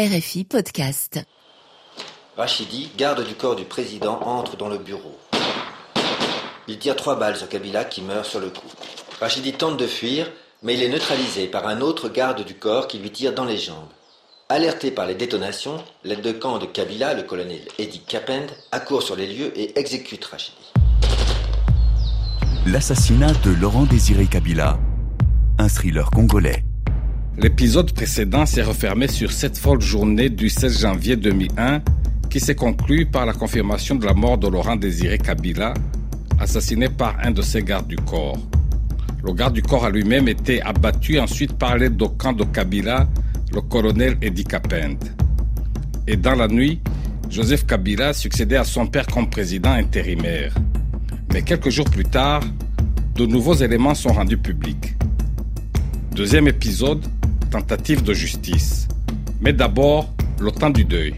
RFI Podcast. Rachidi, garde du corps du président, entre dans le bureau. Il tire trois balles sur Kabila qui meurt sur le coup. Rachidi tente de fuir, mais il est neutralisé par un autre garde du corps qui lui tire dans les jambes. Alerté par les détonations, l'aide de camp de Kabila, le colonel Eddie Kapend, accourt sur les lieux et exécute Rachidi. L'assassinat de Laurent Désiré Kabila, un thriller congolais. L'épisode précédent s'est refermé sur cette folle journée du 16 janvier 2001 qui s'est conclue par la confirmation de la mort de Laurent Désiré Kabila, assassiné par un de ses gardes du corps. Le garde du corps a lui-même été abattu ensuite par l'aide au camp de Kabila, le colonel Eddie Kapend. Et dans la nuit, Joseph Kabila succédait à son père comme président intérimaire. Mais quelques jours plus tard, de nouveaux éléments sont rendus publics. Deuxième épisode, tentative de justice. Mais d'abord, le temps du deuil.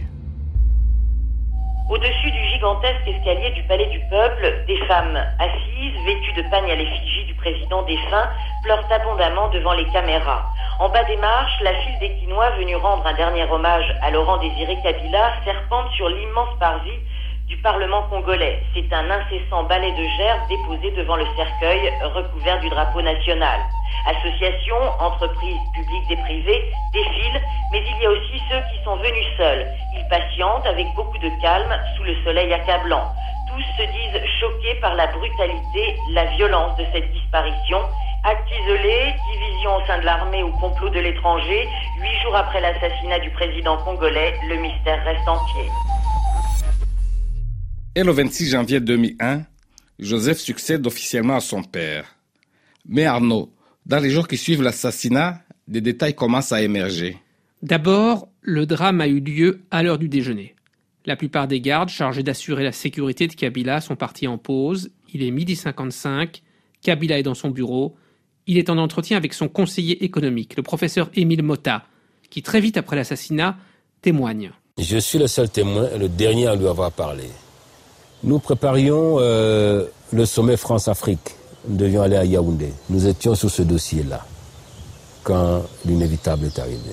Au-dessus du gigantesque escalier du Palais du Peuple, des femmes assises, vêtues de pagne à l'effigie du président défunt, pleurent abondamment devant les caméras. En bas des marches, la file des Quinois venus rendre un dernier hommage à Laurent Désiré Kabila serpente sur l'immense parvis du Parlement congolais. C'est un incessant balai de gerbes déposé devant le cercueil recouvert du drapeau national. Associations, entreprises publiques et privées défilent, mais il y a aussi ceux qui sont venus seuls. Ils patientent avec beaucoup de calme sous le soleil accablant. Tous se disent choqués par la brutalité, la violence de cette disparition. Acte isolé, division au sein de l'armée ou complot de l'étranger, huit jours après l'assassinat du président congolais, le mystère reste entier. Et le 26 janvier 2001, Joseph succède officiellement à son père. Mais Arnaud, dans les jours qui suivent l'assassinat, des détails commencent à émerger. D'abord, le drame a eu lieu à l'heure du déjeuner. La plupart des gardes chargés d'assurer la sécurité de Kabila sont partis en pause. Il est midi 55. Kabila est dans son bureau. Il est en entretien avec son conseiller économique, le professeur Émile Motta, qui très vite après l'assassinat témoigne. Je suis le seul témoin et le dernier à lui avoir parlé. Nous préparions euh, le sommet France-Afrique. Nous devions aller à Yaoundé. Nous étions sur ce dossier-là quand l'inévitable est arrivé.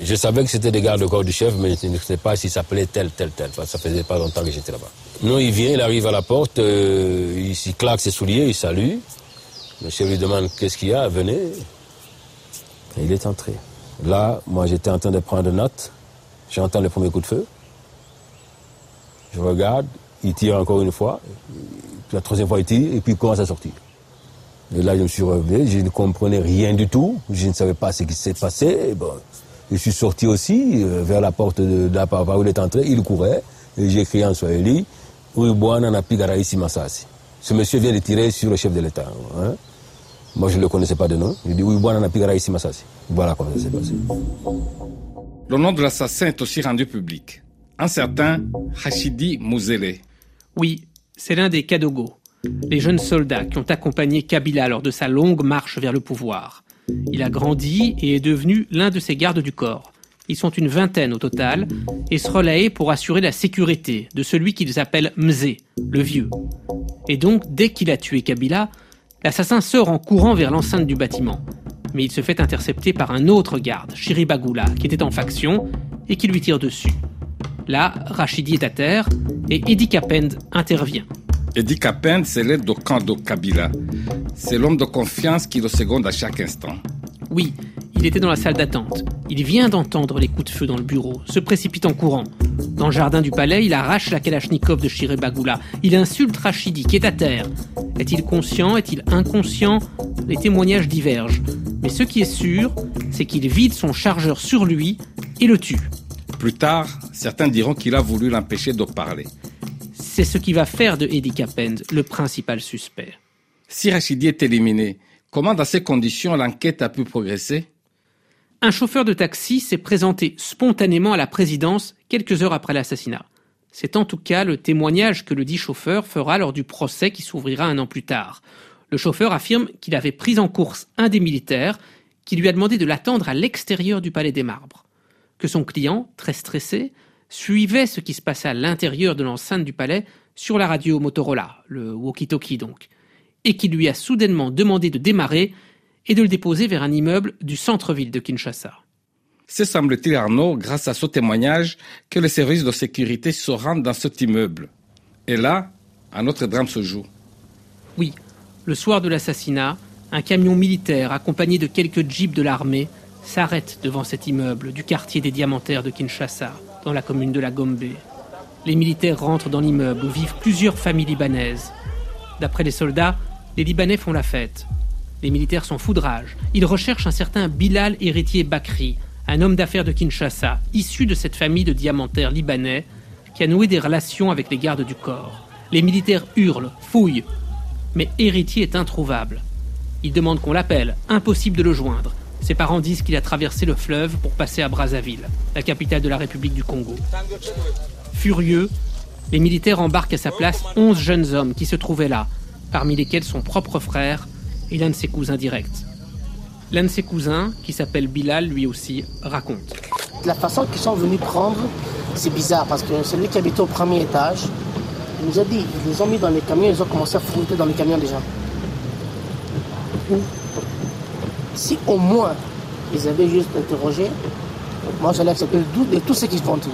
Je savais que c'était des gardes corps du chef, mais je ne sais pas s'il s'appelait tel, tel, tel. Enfin, ça faisait pas longtemps que j'étais là-bas. Non, il vient, il arrive à la porte, euh, il, il claque ses souliers, il salue. Le chef lui demande qu'est-ce qu'il y a, venez. Et il est entré. Là, moi, j'étais en train de prendre note. J'entends le premier coup de feu. Je regarde, il tire encore une fois. La troisième fois, il tire, et puis il commence à sortir. Et là, je me suis relevé, je ne comprenais rien du tout. Je ne savais pas ce qui s'est passé. Bon, je suis sorti aussi euh, vers la porte de, de la par où il est entré. Il courait. Et j'ai crié en Swahili, Masasi. Ce monsieur vient de tirer sur le chef de l'État. Hein. Moi, je ne le connaissais pas de nom. Je dis Masasi. Voilà comment ça s'est passé. Le nom de l'assassin est aussi rendu public. Un certain Hachidi Mouzele. Oui, c'est l'un des Kadogo, les jeunes soldats qui ont accompagné Kabila lors de sa longue marche vers le pouvoir. Il a grandi et est devenu l'un de ses gardes du corps. Ils sont une vingtaine au total et se relaient pour assurer la sécurité de celui qu'ils appellent Mzé, le vieux. Et donc, dès qu'il a tué Kabila, l'assassin sort en courant vers l'enceinte du bâtiment. Mais il se fait intercepter par un autre garde, Shiribagula, qui était en faction et qui lui tire dessus. Là, Rachidi est à terre et Eddie Kapend intervient. Eddie Kapend, c'est l'aide au camp de Kabila. C'est l'homme de confiance qui le seconde à chaque instant. Oui, il était dans la salle d'attente. Il vient d'entendre les coups de feu dans le bureau, se précipite en courant. Dans le jardin du palais, il arrache la Kalachnikov de Shiribagula. Il insulte Rachidi, qui est à terre. Est-il conscient Est-il inconscient? Les témoignages divergent. Mais ce qui est sûr, c'est qu'il vide son chargeur sur lui et le tue. Plus tard, certains diront qu'il a voulu l'empêcher de parler. C'est ce qui va faire de Eddie Kapend le principal suspect. Si Rachidi est éliminé, comment dans ces conditions l'enquête a pu progresser? Un chauffeur de taxi s'est présenté spontanément à la présidence quelques heures après l'assassinat. C'est en tout cas le témoignage que le dit chauffeur fera lors du procès qui s'ouvrira un an plus tard. Le chauffeur affirme qu'il avait pris en course un des militaires qui lui a demandé de l'attendre à l'extérieur du palais des marbres. Que son client, très stressé, suivait ce qui se passait à l'intérieur de l'enceinte du palais sur la radio Motorola, le walkie-talkie donc, et qui lui a soudainement demandé de démarrer et de le déposer vers un immeuble du centre-ville de Kinshasa. C'est, semble-t-il, Arnaud, grâce à ce témoignage, que les services de sécurité se rendent dans cet immeuble. Et là, un autre drame se joue. Oui, le soir de l'assassinat, un camion militaire accompagné de quelques jeeps de l'armée s'arrête devant cet immeuble du quartier des Diamantaires de Kinshasa, dans la commune de la Gombe. Les militaires rentrent dans l'immeuble où vivent plusieurs familles libanaises. D'après les soldats, les Libanais font la fête. Les militaires sont foudrage. Ils recherchent un certain Bilal héritier Bakri, un homme d'affaires de Kinshasa, issu de cette famille de diamantaires libanais, qui a noué des relations avec les gardes du corps. Les militaires hurlent, fouillent. Mais héritier est introuvable. Ils demandent qu'on l'appelle, impossible de le joindre. Ses parents disent qu'il a traversé le fleuve pour passer à Brazzaville, la capitale de la République du Congo. Furieux, les militaires embarquent à sa place 11 jeunes hommes qui se trouvaient là, parmi lesquels son propre frère et l'un de ses cousins directs. L'un de ses cousins, qui s'appelle Bilal lui aussi, raconte. La façon qu'ils sont venus prendre, c'est bizarre parce que celui qui habitait au premier étage, il nous a dit, ils les ont mis dans les camions, ils ont commencé à fouiller dans les camions déjà. Si au moins ils avaient juste interrogé, moi j'allais accepter le doute de tout ce qu'ils font dire.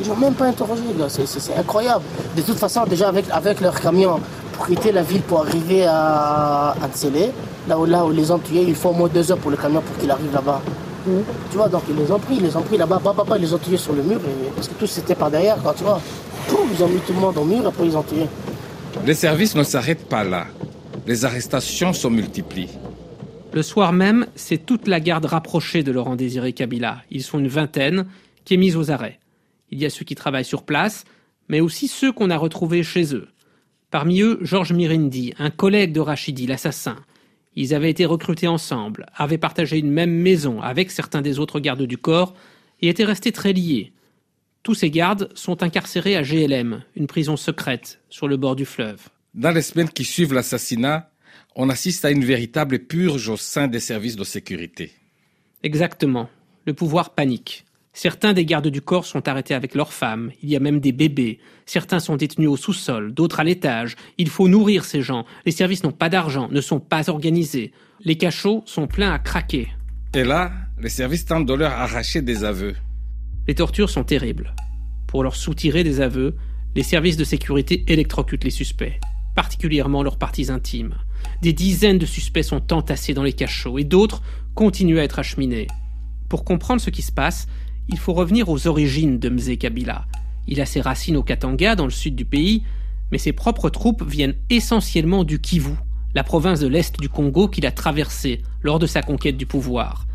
Ils n'ont même pas interrogé, c'est incroyable. De toute façon, déjà avec, avec leur camion, pour quitter la ville pour arriver à Antsele, là où, là où les ont tués, il faut au moins deux heures pour le camion pour qu'il arrive là-bas. Mm. Tu vois, donc ils les ont pris, ils les ont pris là-bas, papa, ils les ont tués sur le mur, parce que tout c'était par derrière, quand tu vois. ils ont mis tout le monde au mur, après ils ont tué. Les services ne s'arrêtent pas là. Les arrestations sont multipliées. Le soir même, c'est toute la garde rapprochée de Laurent Désiré Kabila. Ils sont une vingtaine qui est mise aux arrêts. Il y a ceux qui travaillent sur place, mais aussi ceux qu'on a retrouvés chez eux. Parmi eux, Georges Mirindi, un collègue de Rachidi, l'assassin. Ils avaient été recrutés ensemble, avaient partagé une même maison avec certains des autres gardes du corps et étaient restés très liés. Tous ces gardes sont incarcérés à GLM, une prison secrète sur le bord du fleuve. Dans les semaines qui suivent l'assassinat, on assiste à une véritable purge au sein des services de sécurité. Exactement. Le pouvoir panique. Certains des gardes du corps sont arrêtés avec leurs femmes, il y a même des bébés. Certains sont détenus au sous-sol, d'autres à l'étage. Il faut nourrir ces gens. Les services n'ont pas d'argent, ne sont pas organisés. Les cachots sont pleins à craquer. Et là, les services tentent de leur arracher des aveux. Les tortures sont terribles. Pour leur soutirer des aveux, les services de sécurité électrocutent les suspects, particulièrement leurs parties intimes. Des dizaines de suspects sont entassés dans les cachots et d'autres continuent à être acheminés. Pour comprendre ce qui se passe, il faut revenir aux origines de Mzé Kabila. Il a ses racines au Katanga, dans le sud du pays, mais ses propres troupes viennent essentiellement du Kivu, la province de l'Est du Congo qu'il a traversée lors de sa conquête du pouvoir.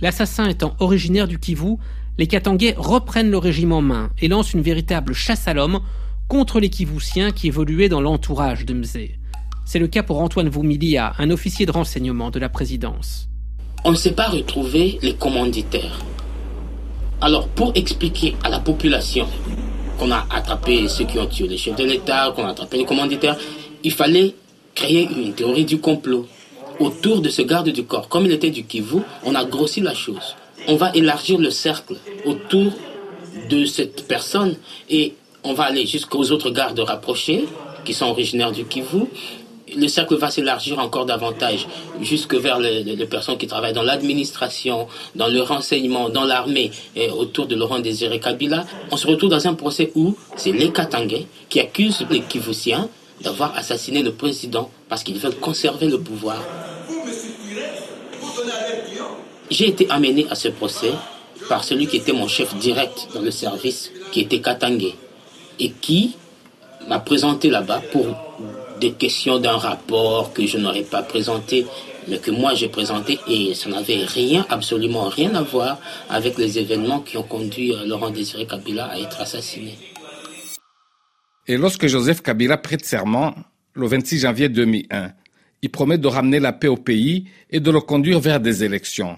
L'assassin étant originaire du Kivu, les Katangais reprennent le régime en main et lancent une véritable chasse à l'homme contre les Kivusiens qui évoluaient dans l'entourage de Mzé. C'est le cas pour Antoine Voumilia, un officier de renseignement de la présidence. On ne sait pas retrouver les commanditaires. Alors, pour expliquer à la population qu'on a attrapé ceux qui ont tué les chefs de l'État, qu'on a attrapé les commanditaires, il fallait créer une théorie du complot autour de ce garde du corps. Comme il était du Kivu, on a grossi la chose. On va élargir le cercle autour de cette personne et on va aller jusqu'aux autres gardes rapprochés qui sont originaires du Kivu le cercle va s'élargir encore davantage jusque vers les, personnes qui travaillent dans l'administration, dans le renseignement, dans l'armée autour de Laurent Désiré Kabila. On se retrouve dans un procès où c'est les Katangais qui accusent les Kivusiens d'avoir assassiné le président parce qu'ils veulent conserver le pouvoir. J'ai été amené à ce procès par celui qui était mon chef direct dans le service, qui était Katangé, et qui m'a présenté là-bas pour des questions d'un rapport que je n'aurais pas présenté, mais que moi j'ai présenté, et ça n'avait rien, absolument rien à voir avec les événements qui ont conduit euh, Laurent Désiré Kabila à être assassiné. Et lorsque Joseph Kabila prête serment, le 26 janvier 2001, il promet de ramener la paix au pays et de le conduire vers des élections.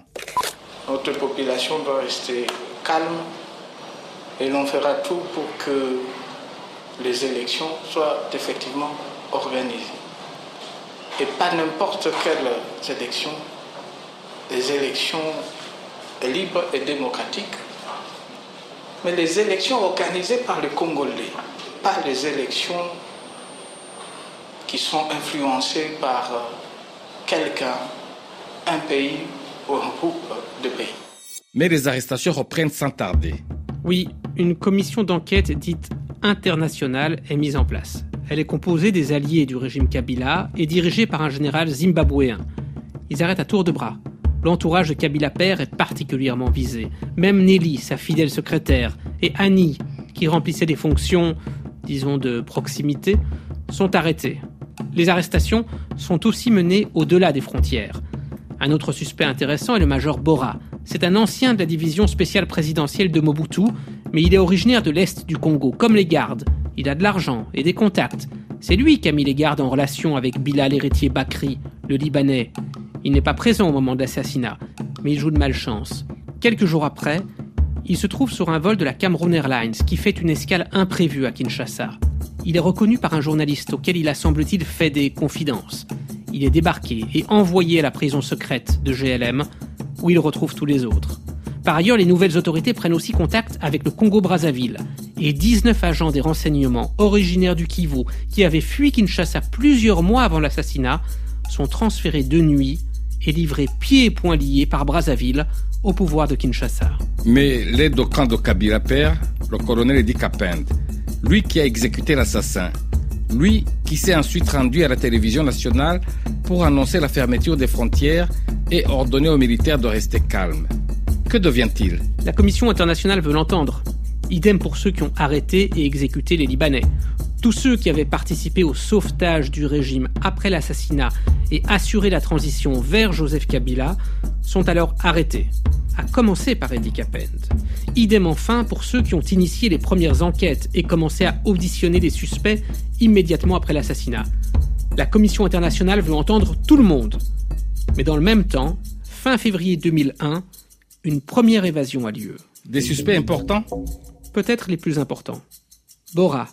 Notre population doit rester calme et l'on fera tout pour que les élections soient effectivement organisées. Et pas n'importe quelles élections, des élections libres et démocratiques, mais les élections organisées par les Congolais, pas les élections qui sont influencées par euh, quelqu'un, un pays ou un groupe de pays. Mais les arrestations reprennent sans tarder. Oui, une commission d'enquête dite internationale est mise en place. Elle est composée des alliés du régime Kabila et dirigée par un général zimbabwéen. Ils arrêtent à tour de bras. L'entourage de Kabila père est particulièrement visé. Même Nelly, sa fidèle secrétaire, et Annie, qui remplissait des fonctions, disons, de proximité, sont arrêtés. Les arrestations sont aussi menées au-delà des frontières. Un autre suspect intéressant est le major Bora. C'est un ancien de la division spéciale présidentielle de Mobutu, mais il est originaire de l'Est du Congo, comme les gardes. Il a de l'argent et des contacts. C'est lui qui a mis les gardes en relation avec Bilal Héritier Bakri, le Libanais. Il n'est pas présent au moment de l'assassinat, mais il joue de malchance. Quelques jours après, il se trouve sur un vol de la Cameroon Airlines qui fait une escale imprévue à Kinshasa. Il est reconnu par un journaliste auquel il a semble-t-il fait des confidences. Il est débarqué et envoyé à la prison secrète de GLM, où il retrouve tous les autres. Par ailleurs, les nouvelles autorités prennent aussi contact avec le Congo-Brazzaville, et 19 agents des renseignements originaires du Kivu, qui avaient fui Kinshasa plusieurs mois avant l'assassinat, sont transférés de nuit et livrés pieds et poings liés par Brazzaville au pouvoir de Kinshasa. Mais l'aide au camp de Kabila père, le colonel Edi Kapend, lui qui a exécuté l'assassin, lui qui s'est ensuite rendu à la télévision nationale pour annoncer la fermeture des frontières et ordonner aux militaires de rester calmes. Que devient-il? La Commission internationale veut l'entendre. Idem pour ceux qui ont arrêté et exécuté les Libanais. Tous ceux qui avaient participé au sauvetage du régime après l'assassinat et assuré la transition vers Joseph Kabila sont alors arrêtés, à commencer par Eddie Capend. Idem enfin pour ceux qui ont initié les premières enquêtes et commencé à auditionner des suspects immédiatement après l'assassinat. La Commission internationale veut entendre tout le monde. Mais dans le même temps, fin février 2001, une première évasion a lieu. Des suspects importants Peut-être les plus importants. Bora,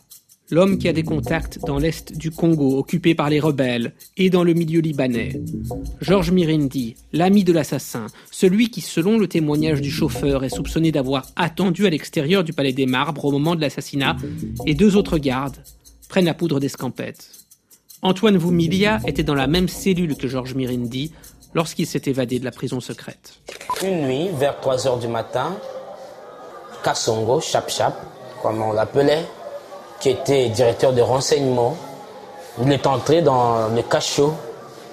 l'homme qui a des contacts dans l'est du Congo occupé par les rebelles et dans le milieu libanais. Georges Mirindi, l'ami de l'assassin, celui qui, selon le témoignage du chauffeur, est soupçonné d'avoir attendu à l'extérieur du Palais des Marbres au moment de l'assassinat, et deux autres gardes, prennent la poudre d'escampette. Antoine Voumilia était dans la même cellule que Georges Mirindi lorsqu'il s'est évadé de la prison secrète. Une nuit, vers 3 heures du matin, Kassongo, Chap comme on l'appelait, qui était directeur de renseignement, il est entré dans le cachot.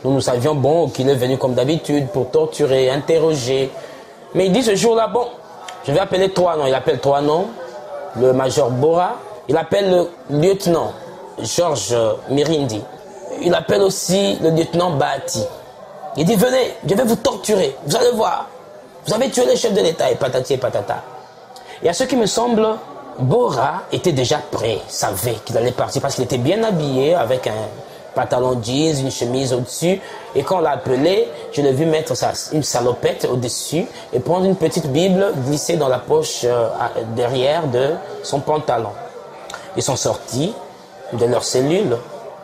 Nous nous savions, bon, qu'il est venu comme d'habitude pour torturer, interroger. Mais il dit ce jour-là, bon, je vais appeler trois noms. Il appelle trois noms. Le major Bora. Il appelle le lieutenant Georges Mirindi. Il appelle aussi le lieutenant Bahati. Il dit, venez, je vais vous torturer. Vous allez voir. Vous avez tué le chef de l'État et patati et patata. Et à ce qui me semble, Bora était déjà prêt, savait qu'il allait partir parce qu'il était bien habillé avec un pantalon jeans, une chemise au-dessus. Et quand on l'a appelé, je l'ai vu mettre une salopette au-dessus et prendre une petite Bible glissée dans la poche euh, derrière de son pantalon. Ils sont sortis de leur cellule.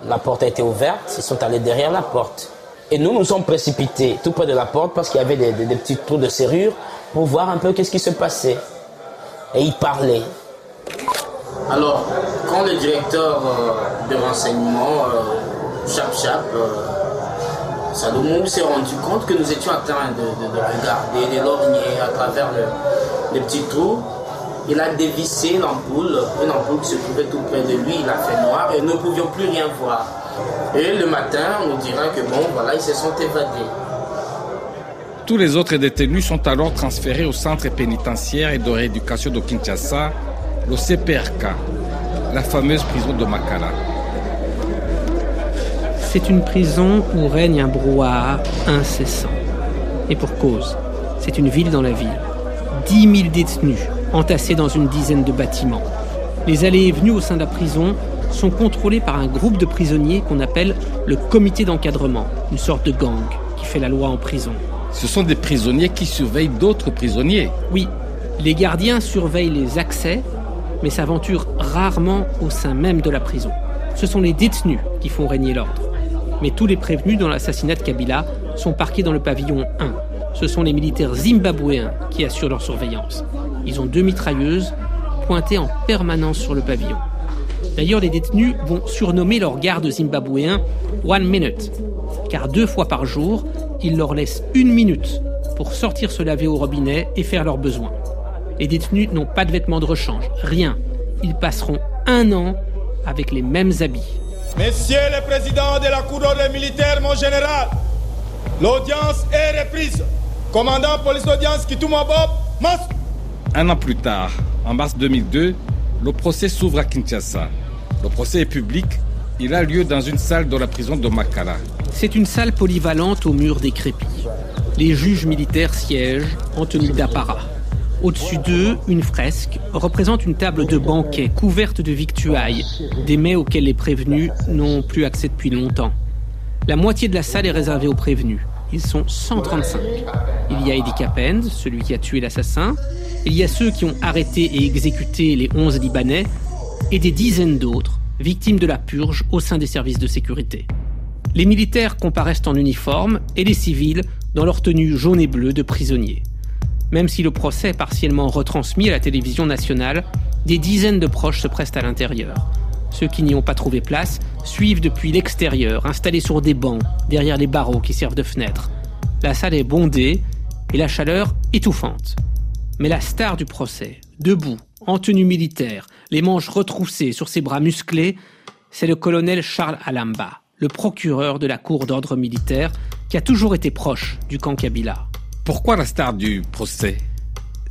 La porte a été ouverte. Ils sont allés derrière la porte. Et nous nous sommes précipités tout près de la porte parce qu'il y avait des, des, petits trous de serrure pour voir un peu qu'est-ce qui se passait. Et ils parlaient. Alors, quand le directeur euh, de renseignement, euh, Chap Chap, euh, Salomon s'est rendu compte que nous étions en train de, de, de regarder, à travers le, les petits trous, il a dévissé l'ampoule, une ampoule qui se trouvait tout près de lui, il a fait noir et nous ne pouvions plus rien voir. Et le matin, on nous dira que bon, voilà, ils se sont évadés. Tous les autres détenus sont alors transférés au centre pénitentiaire et de rééducation de Kinshasa, le CPRK, la fameuse prison de Makala. C'est une prison où règne un brouhaha incessant. Et pour cause, c'est une ville dans la ville. 10 000 détenus entassés dans une dizaine de bâtiments. Les allées et venues au sein de la prison sont contrôlées par un groupe de prisonniers qu'on appelle le comité d'encadrement, une sorte de gang qui fait la loi en prison. Ce sont des prisonniers qui surveillent d'autres prisonniers. Oui, les gardiens surveillent les accès, mais s'aventurent rarement au sein même de la prison. Ce sont les détenus qui font régner l'ordre. Mais tous les prévenus dans l'assassinat de Kabila sont parqués dans le pavillon 1. Ce sont les militaires zimbabwéens qui assurent leur surveillance. Ils ont deux mitrailleuses pointées en permanence sur le pavillon. D'ailleurs, les détenus vont surnommer leurs gardes zimbabwéens One Minute, car deux fois par jour, ils leur laissent une minute pour sortir se laver au robinet et faire leurs besoins. Les détenus n'ont pas de vêtements de rechange, rien. Ils passeront un an avec les mêmes habits. Monsieur le Président de la Cour militaire, mon général, l'audience est reprise. Commandant police d'audience Bob, masque. Un an plus tard, en mars 2002, le procès s'ouvre à Kinshasa. Le procès est public. Il a lieu dans une salle de la prison de Makala. C'est une salle polyvalente au mur décrépit. Les juges militaires siègent en tenue d'apparat. Au-dessus d'eux, une fresque représente une table de banquet couverte de victuailles, des mets auxquels les prévenus n'ont plus accès depuis longtemps. La moitié de la salle est réservée aux prévenus. Ils sont 135. Il y a Eddie Capend, celui qui a tué l'assassin. Il y a ceux qui ont arrêté et exécuté les 11 Libanais. Et des dizaines d'autres, victimes de la purge au sein des services de sécurité. Les militaires comparaissent en uniforme et les civils dans leur tenue jaune et bleue de prisonniers. Même si le procès est partiellement retransmis à la télévision nationale, des dizaines de proches se prestent à l'intérieur. Ceux qui n'y ont pas trouvé place suivent depuis l'extérieur, installés sur des bancs, derrière les barreaux qui servent de fenêtres. La salle est bondée et la chaleur étouffante. Mais la star du procès, debout, en tenue militaire, les manches retroussées sur ses bras musclés, c'est le colonel Charles Alamba, le procureur de la cour d'ordre militaire, qui a toujours été proche du camp Kabila. Pourquoi la star du procès?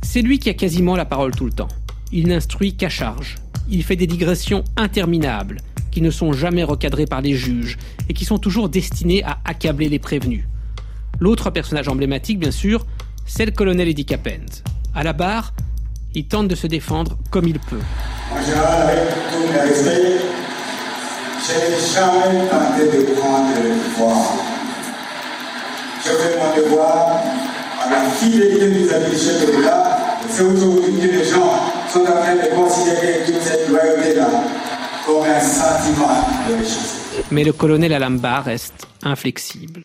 C'est lui qui a quasiment la parole tout le temps. Il n'instruit qu'à charge. Il fait des digressions interminables, qui ne sont jamais recadrées par les juges et qui sont toujours destinées à accabler les prévenus. L'autre personnage emblématique, bien sûr, c'est le colonel Eddie Capend. À la barre, il tente de se défendre comme il peut. En général, avec tout mes respects, je n'ai jamais tenté de prendre le. Je fais mon devoir la du chef de l'État, c'est aujourd'hui que les gens sont en train de considérer toute cette loyauté-là comme un sentiment de richesse. Mais le colonel Alamba reste inflexible.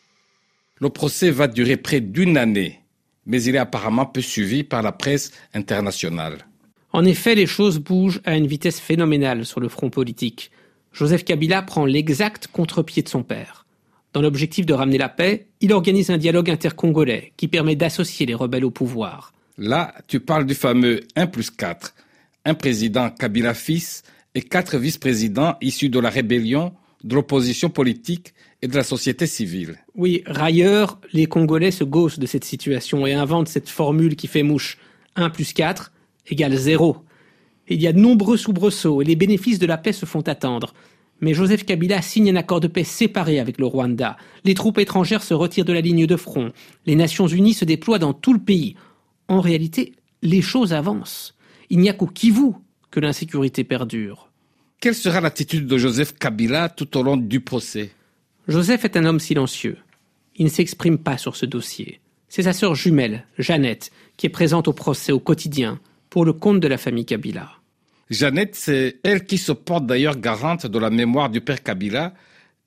Le procès va durer près d'une année, mais il est apparemment peu suivi par la presse internationale. En effet, les choses bougent à une vitesse phénoménale sur le front politique. Joseph Kabila prend l'exact contre-pied de son père. Dans l'objectif de ramener la paix, il organise un dialogue intercongolais qui permet d'associer les rebelles au pouvoir. Là, tu parles du fameux 1 plus 4. Un président Kabila fils et quatre vice-présidents issus de la rébellion, de l'opposition politique et de la société civile. Oui, railleurs, les Congolais se gaussent de cette situation et inventent cette formule qui fait mouche. 1 plus 4 égale 0. Il y a de nombreux soubresauts et les bénéfices de la paix se font attendre. Mais Joseph Kabila signe un accord de paix séparé avec le Rwanda. Les troupes étrangères se retirent de la ligne de front. Les Nations Unies se déploient dans tout le pays. En réalité, les choses avancent. Il n'y a qu'au Kivu que l'insécurité perdure. Quelle sera l'attitude de Joseph Kabila tout au long du procès? Joseph est un homme silencieux. Il ne s'exprime pas sur ce dossier. C'est sa sœur jumelle, Jeannette, qui est présente au procès au quotidien pour le compte de la famille Kabila. Jeannette, c'est elle qui se porte d'ailleurs garante de la mémoire du père Kabila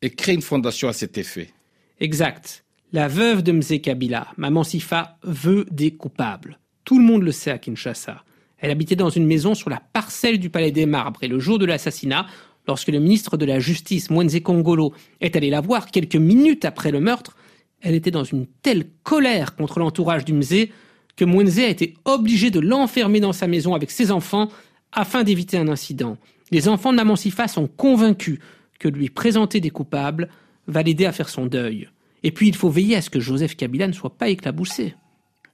et crée une fondation à cet effet. Exact. La veuve de Mzé Kabila, Maman Sifa, veut des coupables. Tout le monde le sait à Kinshasa. Elle habitait dans une maison sur la parcelle du Palais des Marbres et le jour de l'assassinat, lorsque le ministre de la Justice, Mwenze Kongolo, est allé la voir quelques minutes après le meurtre, elle était dans une telle colère contre l'entourage du Mzé que Mwenze a été obligé de l'enfermer dans sa maison avec ses enfants afin d'éviter un incident. Les enfants de Maman Sifa sont convaincus que lui présenter des coupables va l'aider à faire son deuil. Et puis il faut veiller à ce que Joseph Kabila ne soit pas éclaboussé.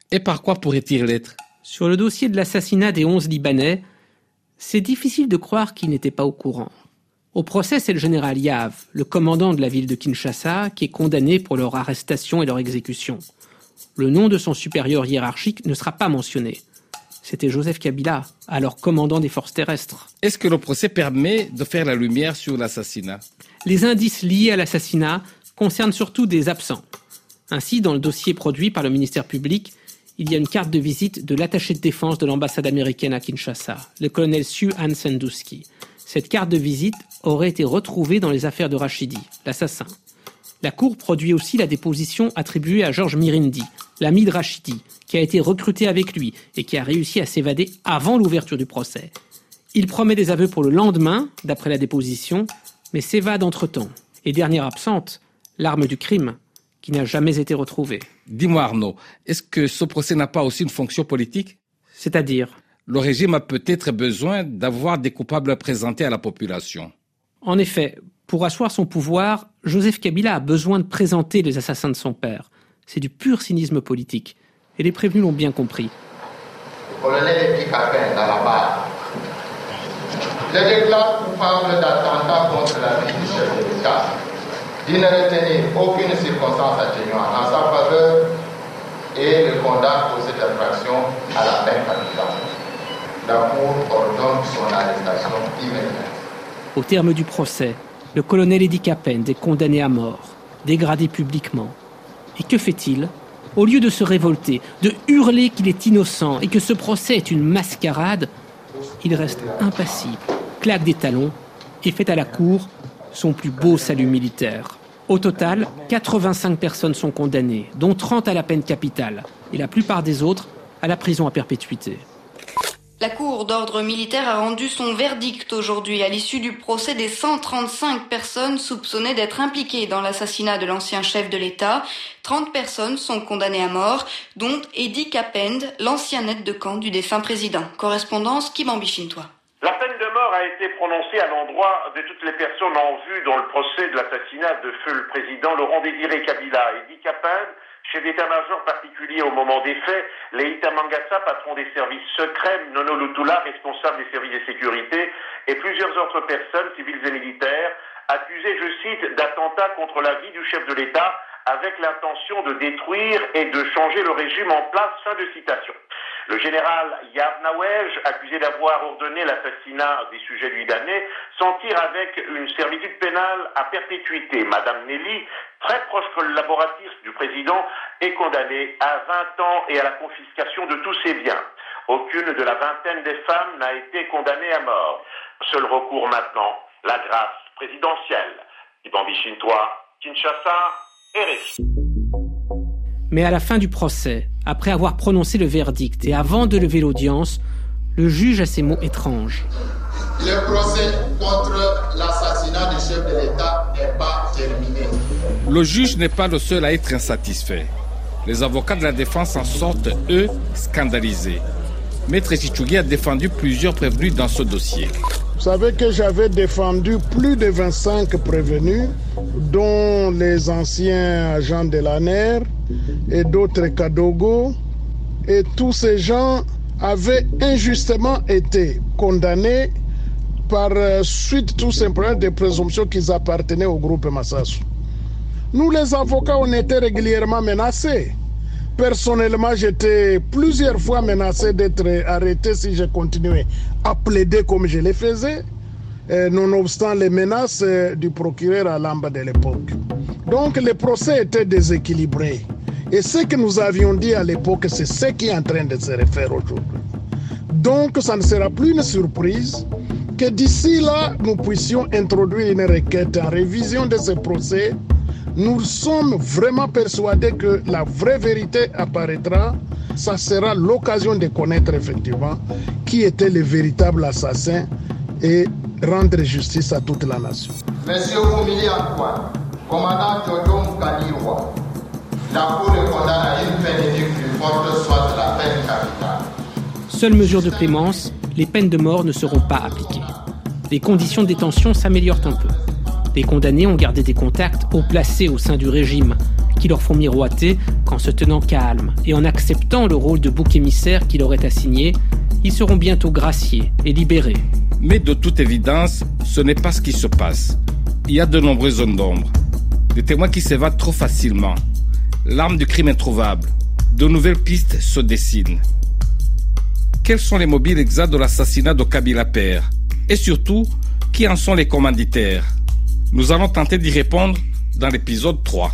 Et par quoi pourrait-il l'être? Sur le dossier de l'assassinat des onze Libanais, c'est difficile de croire qu'il n'était pas au courant. Au procès, c'est le général Yav, le commandant de la ville de Kinshasa, qui est condamné pour leur arrestation et leur exécution. Le nom de son supérieur hiérarchique ne sera pas mentionné c'était Joseph Kabila, alors commandant des forces terrestres. Est-ce que le procès permet de faire la lumière sur l'assassinat? Les indices liés à l'assassinat concernent surtout des absents. Ainsi, dans le dossier produit par le ministère public, il y a une carte de visite de l'attaché de défense de l'ambassade américaine à Kinshasa, le colonel Sue Ann Cette carte de visite aurait été retrouvée dans les affaires de Rachidi, l'assassin. La Cour produit aussi la déposition attribuée à Georges Mirindi, l'ami de Rachidi, qui a été recruté avec lui et qui a réussi à s'évader avant l'ouverture du procès. Il promet des aveux pour le lendemain, d'après la déposition, mais s'évade entre-temps. Et dernière absente, l'arme du crime, qui n'a jamais été retrouvé. Dis-moi Arnaud, est-ce que ce procès n'a pas aussi une fonction politique? C'est-à-dire? Le régime a peut-être besoin d'avoir des coupables présentés à la population. En effet, pour asseoir son pouvoir, Joseph Kabila a besoin de présenter les assassins de son père. C'est du pur cynisme politique. Et les prévenus l'ont bien compris. Le colonel Capin dans la barre. Je déclare coupable d'attentat contre la vie du chef de l'État, d'y ne retenir aucune circonstance atténuante en sa faveur et le condamne pour cette infraction à la peine capitale. La Cour ordonne son arrestation immédiate. Au terme du procès, le colonel Eddie Capend est condamné à mort, dégradé publiquement. Et que fait-il Au lieu de se révolter, de hurler qu'il est innocent et que ce procès est une mascarade, il reste impassible, claque des talons et fait à la cour son plus beau salut militaire. Au total, 85 personnes sont condamnées, dont 30 à la peine capitale, et la plupart des autres à la prison à perpétuité. La Cour d'ordre militaire a rendu son verdict aujourd'hui à l'issue du procès des 135 personnes soupçonnées d'être impliquées dans l'assassinat de l'ancien chef de l'État. 30 personnes sont condamnées à mort, dont Eddie Capend, l'ancien aide de camp du défunt président. Correspondance Kibambi Chintois. La peine de mort a été prononcée à l'endroit de toutes les personnes en vue dans le procès de l'assassinat de feu le président Laurent Désiré Kabila. Eddie Capend chef d'état-major particulier au moment des faits, Leïta Mangasa, patron des services secrets, Nono Lutula, responsable des services de sécurité, et plusieurs autres personnes, civiles et militaires, accusées, je cite, d'attentats contre la vie du chef de l'État avec l'intention de détruire et de changer le régime en place. Fin de citation. Le général Yavnawej, accusé d'avoir ordonné l'assassinat des sujets damnés, s'en tire avec une servitude pénale à perpétuité. Madame Nelly, très proche collaboratrice du président, est condamnée à 20 ans et à la confiscation de tous ses biens. Aucune de la vingtaine des femmes n'a été condamnée à mort. Seul recours maintenant, la grâce présidentielle. Ibambi. Mais à la fin du procès, après avoir prononcé le verdict et avant de lever l'audience, le juge a ces mots étranges. Le procès contre l'assassinat du chef de l'État n'est pas terminé. Le juge n'est pas le seul à être insatisfait. Les avocats de la défense en sortent, eux, scandalisés. Maître Chichugui a défendu plusieurs prévenus dans ce dossier. Vous savez que j'avais défendu plus de 25 prévenus, dont les anciens agents de l'ANER et d'autres Kadogo. Et tous ces gens avaient injustement été condamnés par euh, suite tout simplement des présomptions qu'ils appartenaient au groupe Massassou. Nous, les avocats, on était régulièrement menacés. Personnellement, j'étais plusieurs fois menacé d'être arrêté si je continuais à plaider comme je le faisais, nonobstant les menaces euh, du procureur à l'amba de l'époque. Donc le procès était déséquilibré. Et ce que nous avions dit à l'époque, c'est ce qui est en train de se refaire aujourd'hui. Donc ça ne sera plus une surprise que d'ici là, nous puissions introduire une requête en révision de ce procès nous sommes vraiment persuadés que la vraie vérité apparaîtra. Ça sera l'occasion de connaître effectivement qui était le véritable assassin et rendre justice à toute la nation. Monsieur Oumili Antoine, commandant Jojo Kaliwa, la Cour condamne à une peine plus forte, soit la peine capitale. Seule mesure de clémence, les peines de mort ne seront pas appliquées. Les conditions de détention s'améliorent un peu. Les condamnés ont gardé des contacts haut placés au sein du régime, qui leur font miroiter qu'en se tenant calme et en acceptant le rôle de bouc émissaire qui leur est assigné, ils seront bientôt graciés et libérés. Mais de toute évidence, ce n'est pas ce qui se passe. Il y a de nombreuses zones d'ombre. Des témoins qui s'évadent trop facilement. L'arme du crime introuvable. De nouvelles pistes se dessinent. Quels sont les mobiles exacts de l'assassinat de Kabila Père Et surtout, qui en sont les commanditaires? Nous allons tenter d'y répondre dans l'épisode 3.